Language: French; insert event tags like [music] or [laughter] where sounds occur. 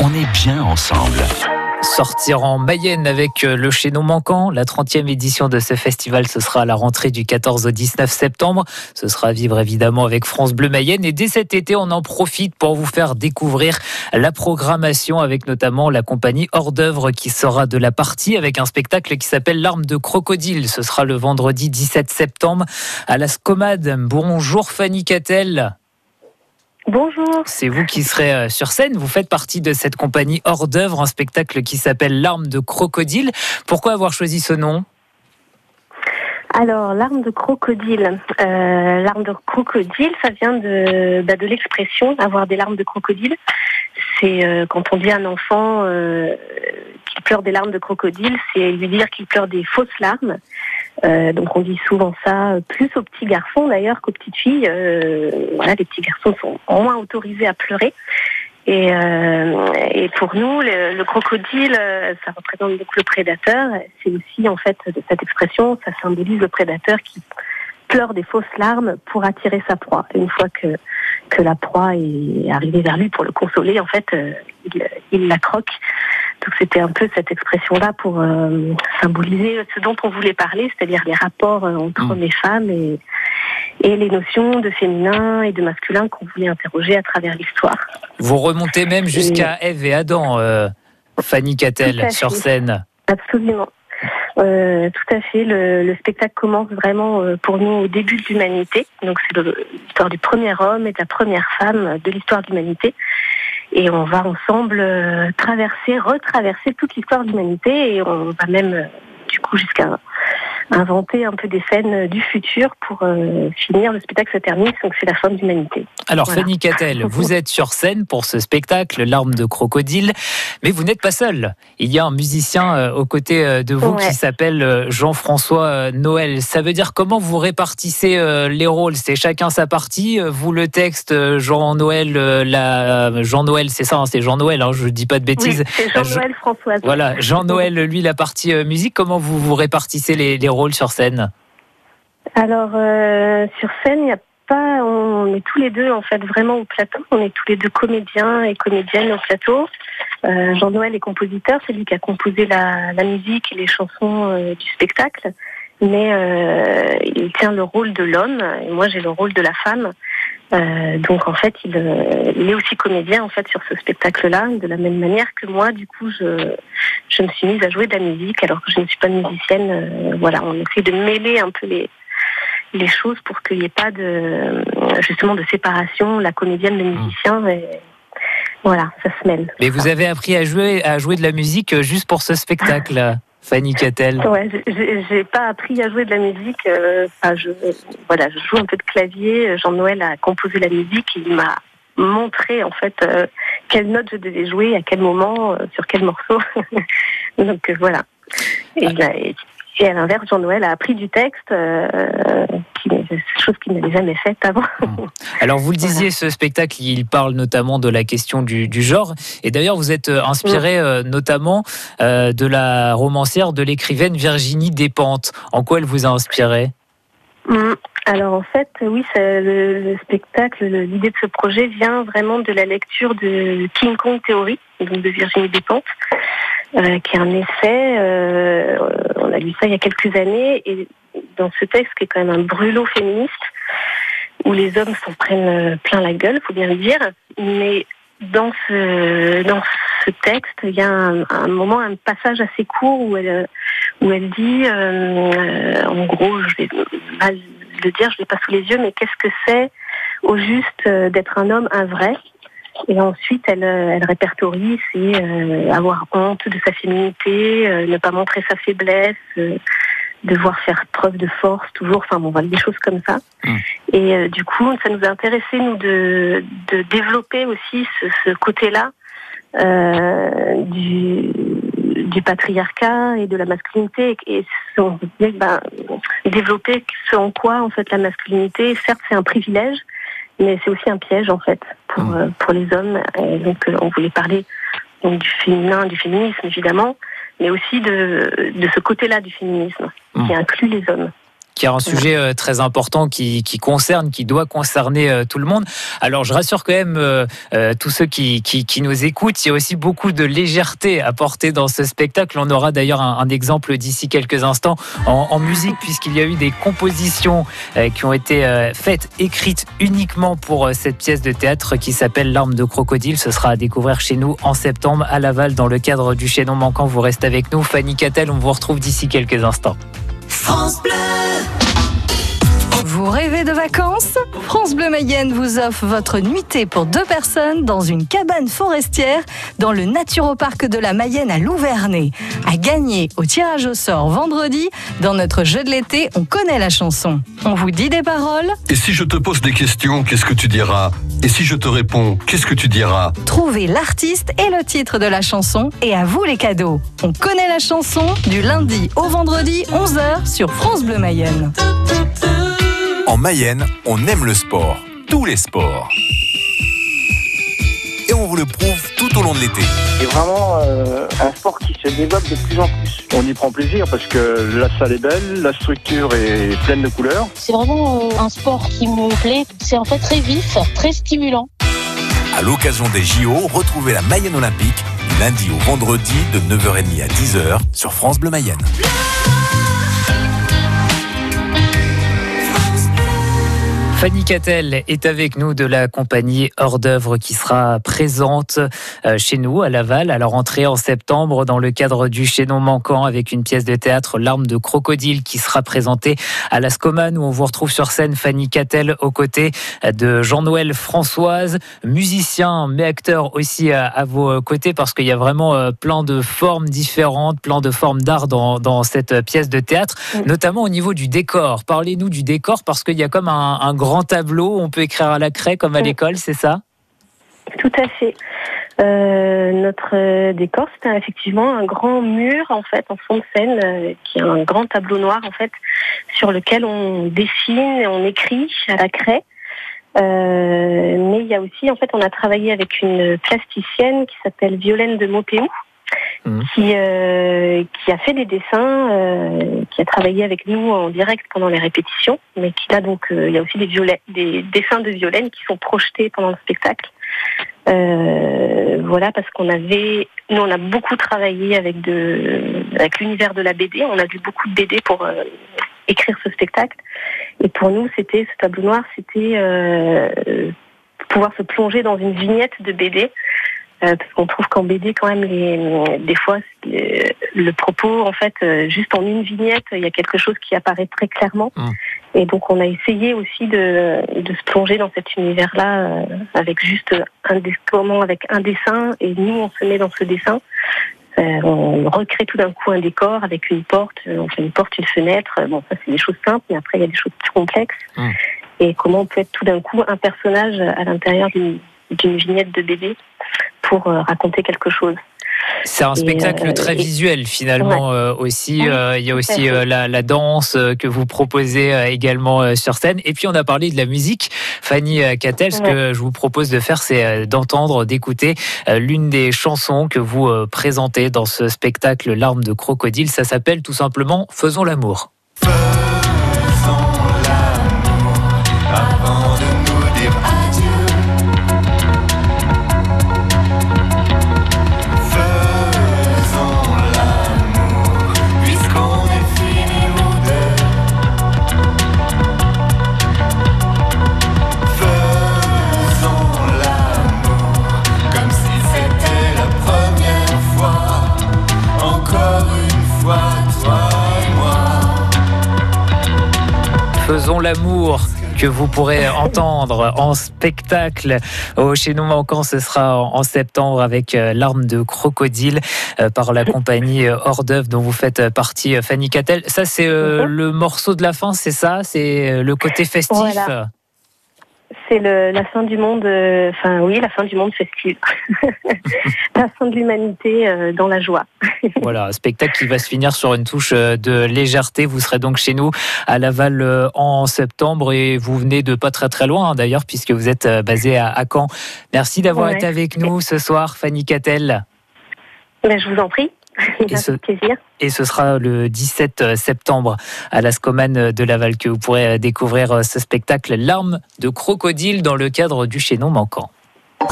on est bien ensemble. Sortir en Mayenne avec euh, le chaînon manquant. La 30e édition de ce festival, ce sera à la rentrée du 14 au 19 septembre. Ce sera à vivre évidemment avec France Bleu Mayenne. Et dès cet été, on en profite pour vous faire découvrir la programmation avec notamment la compagnie Hors d'œuvre qui sera de la partie avec un spectacle qui s'appelle L'arme de crocodile. Ce sera le vendredi 17 septembre à la Scomade. Bonjour Fanny Cattel. Bonjour. C'est vous qui serez euh, sur scène. Vous faites partie de cette compagnie hors d'œuvre, un spectacle qui s'appelle L'arme de crocodile. Pourquoi avoir choisi ce nom? Alors, l'arme de crocodile. Euh, l'arme de crocodile, ça vient de, bah, de l'expression avoir des larmes de crocodile. C'est euh, quand on dit à un enfant qu'il pleure des larmes de crocodile, c'est lui dire qu'il pleure des fausses larmes. Euh, donc on dit souvent ça plus aux petits garçons d'ailleurs qu'aux petites filles. Euh, voilà, les petits garçons sont moins autorisés à pleurer. Et, euh, pour nous, le, crocodile, ça représente donc le prédateur. C'est aussi en fait cette expression, ça symbolise le prédateur qui pleure des fausses larmes pour attirer sa proie. une fois que que la proie est arrivée vers lui pour le consoler, en fait, il la croque. Donc c'était un peu cette expression-là pour euh, symboliser ce dont on voulait parler, c'est-à-dire les rapports euh, entre mm. hommes et femmes et, et les notions de féminin et de masculin qu'on voulait interroger à travers l'histoire. Vous remontez même jusqu'à Ève et Adam, euh, Fanny Cattel, sur scène. Absolument. tout à fait. Le, le, spectacle commence vraiment pour nous au début de l'humanité. Donc c'est l'histoire du premier homme et de la première femme de l'histoire de l'humanité et on va ensemble euh, traverser, retraverser toute l'histoire de l'humanité et on va même euh, du coup jusqu'à inventer un peu des scènes du futur pour euh, finir. Le spectacle se termine, donc c'est la fin de l'humanité. Alors Fanny Cattel, [laughs] vous êtes sur scène pour ce spectacle, L'arme de crocodile, mais vous n'êtes pas seul. Il y a un musicien euh, aux côtés euh, de vous qui s'appelle Jean-François Noël. Ça veut dire comment vous répartissez les rôles? C'est chacun sa partie. Vous le texte, Jean-Noël, la Jean-Noël, c'est ça, hein, c'est Jean-Noël. Hein, je dis pas de bêtises. c'est Jean-Noël Françoise. Voilà, Jean-Noël, lui, la partie musique. Comment vous vous répartissez les, les rôles? Sur scène Alors, euh, sur scène, il a pas. On est tous les deux, en fait, vraiment au plateau. On est tous les deux comédiens et comédiennes au plateau. Euh, Jean-Noël est compositeur, c'est lui qui a composé la, musique et les chansons euh, du spectacle. Mais il tient le rôle de l'homme et moi j'ai le rôle de la femme. Euh, donc en fait, il, euh, il, est aussi comédien en fait sur ce spectacle-là, de la même manière que moi. Du coup, je, je me suis mise à jouer de la musique alors que je ne suis pas musicienne. Euh, voilà, on essaie de mêler un peu les les choses pour qu'il n'y ait pas de justement de séparation, la comédienne, le musicien. Et, voilà, ça se mêle. Mais vous avez appris à jouer à jouer de la musique juste pour ce spectacle. Fanny Cattel Ouais, j'ai pas appris à jouer de la musique. Euh, je, voilà, je joue un peu de clavier. Jean-Noël a composé la musique. Il m'a montré en fait euh, quelle note je devais jouer, à quel moment, euh, sur quel morceau. [laughs] Donc voilà. Et, à l'inverse, Jean-Noël a appris du texte, euh, chose qu'il n'avait jamais faite avant. Alors vous le disiez, ce spectacle, il parle notamment de la question du, genre. Et d'ailleurs, vous êtes euh, inspiré euh, notamment euh, de la romancière, de l'écrivaine Virginie Despentes. En quoi elle vous a inspiré? Mmh. Alors en fait, oui, le, spectacle, l'idée de ce projet vient vraiment de la lecture de King Kong Theory, donc de Virginie Despentes. Euh, qui est un essai. Euh, on a lu ça il y a quelques années, et dans ce texte qui est quand même un brûlot féministe, où les hommes s'en prennent euh, plein la gueule, faut bien le dire, mais dans ce dans ce texte, il y a un, moment, un passage assez court où elle où elle dit, en gros, je vais mal le dire, je l'ai pas sous les yeux, mais qu'est-ce que c'est au juste d'être un homme, un vrai? Et ensuite, elle, euh, elle répertorie, c'est euh, avoir honte de sa féminité, euh, ne pas montrer sa faiblesse, devoir faire preuve de force toujours, enfin bon, voilà, des choses comme ça. Mmh. Et du coup, ça nous a intéressé, nous, de, de développer aussi ce, ce côté-là du, du patriarcat et de la masculinité et on ben, développer ce en quoi en fait la masculinité certes c'est un privilège mais c'est aussi un piège en fait pour, mmh. euh, pour les hommes. Et donc euh, on voulait parler donc, du féminin, du féminisme évidemment, mais aussi de, de ce côté-là du féminisme qui mmh. inclut les hommes. Qui est un sujet euh, très important qui, concerne, qui doit concerner euh, tout le monde. Alors je rassure quand même euh, tous ceux qui, qui, nous écoutent, il y a aussi beaucoup de légèreté apportée dans ce spectacle. On aura d'ailleurs un, exemple d'ici quelques instants en, musique, puisqu'il y a eu des compositions qui ont été faites, écrites uniquement pour cette pièce de théâtre qui s'appelle L'arme de crocodile. Ce sera à découvrir chez nous en septembre à Laval dans le cadre du chaînon manquant. Vous restez avec nous. Fanny Cattel, on vous retrouve d'ici quelques instants. France Bleu vous rêvez de vacances France Bleu Mayenne vous offre votre nuitée pour deux personnes dans une cabane forestière dans le Naturoparc de la Mayenne à Louvernay. À gagner au tirage au sort vendredi. Dans notre jeu de l'été, on connaît la chanson. On vous dit des paroles. Et si je te pose des questions, qu'est-ce que tu diras? Et si je te réponds, qu'est-ce que tu diras? Trouvez l'artiste et le titre de la chanson et à vous les cadeaux. On connaît la chanson du lundi au vendredi 11h sur France Bleu Mayenne. En Mayenne, on aime le sport, tous les sports. Et on vous le prouve tout au long de l'été. C'est vraiment euh, un sport qui se développe de plus en plus. On y prend plaisir parce que la salle est belle, la structure est pleine de couleurs. C'est vraiment euh, un sport qui me plaît. C'est en fait très vif, très stimulant. À l'occasion des JO, retrouvez la Mayenne Olympique du lundi au vendredi de 9h30 à 10h sur France Bleu Mayenne. Fanny Cattel est avec nous de la compagnie Hors d'œuvre qui sera présente euh, chez nous à Laval. À la rentrée en septembre dans le cadre du chaînon manquant avec une pièce de théâtre L'arme de crocodile qui sera présentée à la Scoman où on vous retrouve sur scène Fanny Cattel aux côtés de Jean-Noël Françoise, musicien mais acteur aussi à, vos côtés parce qu'il y a vraiment euh, plein de formes différentes, plein de formes d'art dans, cette pièce de théâtre, notamment au niveau du décor. Parlez-nous du décor parce qu'il y a comme un, un grand grand tableau, on peut écrire à la craie comme à l'école, c'est ça? Tout à fait. Euh, notre euh, décor, c'est effectivement un grand mur en fait en fond de scène, euh, qui est un grand tableau noir en fait, sur lequel on dessine et on écrit à la craie. mais il y a aussi, en fait, on a travaillé avec une plasticienne qui s'appelle Violaine de Maupeou, Mhm. qui, euh, qui a fait des dessins, euh, qui a travaillé avec nous en direct pendant les répétitions, mais qui a donc, euh, il y a aussi des, des dessins de Violaine qui sont projetés pendant le spectacle. voilà, parce qu'on avait, nous on a beaucoup travaillé avec de, avec l'univers de la BD. On a lu beaucoup de BD pour écrire ce spectacle. Et pour nous, c'était ce tableau noir, c'était pouvoir se plonger dans une vignette de BD euh, parce qu'on trouve qu'en BD quand même les, des fois le propos en fait euh, juste en une vignette il y a quelque chose qui apparaît très clairement. Mmh. et donc on a essayé aussi de, de se plonger dans cet univers là euh, avec juste un comment avec un dessin. Et nous on se met dans ce dessin. On recrée tout d'un coup un décor avec une porte on fait une porte une fenêtre. Bon ça c'est des choses simples mais après il y a des choses plus complexes. Mmh. et comment on peut être tout d'un coup un personnage à l'intérieur d'une vignette de BD pour euh, raconter quelque chose. C'est un spectacle euh, très visuel finalement euh, aussi. il y a aussi la, danse que vous proposez également sur scène. Et puis on a parlé de la musique. Fanny Cattel, ce que je vous propose de faire, c'est d'entendre, d'écouter l'une des chansons que vous présentez dans ce spectacle L'arme de crocodile. Ça s'appelle tout simplement Faisons l'amour. Faisons l'amour que vous pourrez entendre en spectacle au Chez nous manquant. Ce sera en septembre avec euh, l'arme de crocodile euh, par la compagnie euh, Hors d'œuvre dont vous faites partie, Fanny Cattel. Ça, c'est le morceau de la fin, c'est ça? C'est le côté festif? C'est la fin du monde, euh, enfin oui, la fin du monde festive. [laughs] la fin de l'humanité euh, dans la joie. [laughs] voilà, un spectacle qui va se finir sur une touche euh, de légèreté. Vous serez donc chez nous à Laval en septembre et vous venez de pas très très loin hein, d'ailleurs puisque vous êtes basé à, Caen. Merci d'avoir été avec nous ce soir, Fanny Cattel. Ben, je vous en prie. [laughs] Et ce- Avec plaisir. Et ce sera le 17 septembre à la Scomane de Laval que vous pourrez découvrir ce spectacle Larmes de crocodile dans le cadre du chaînon manquant.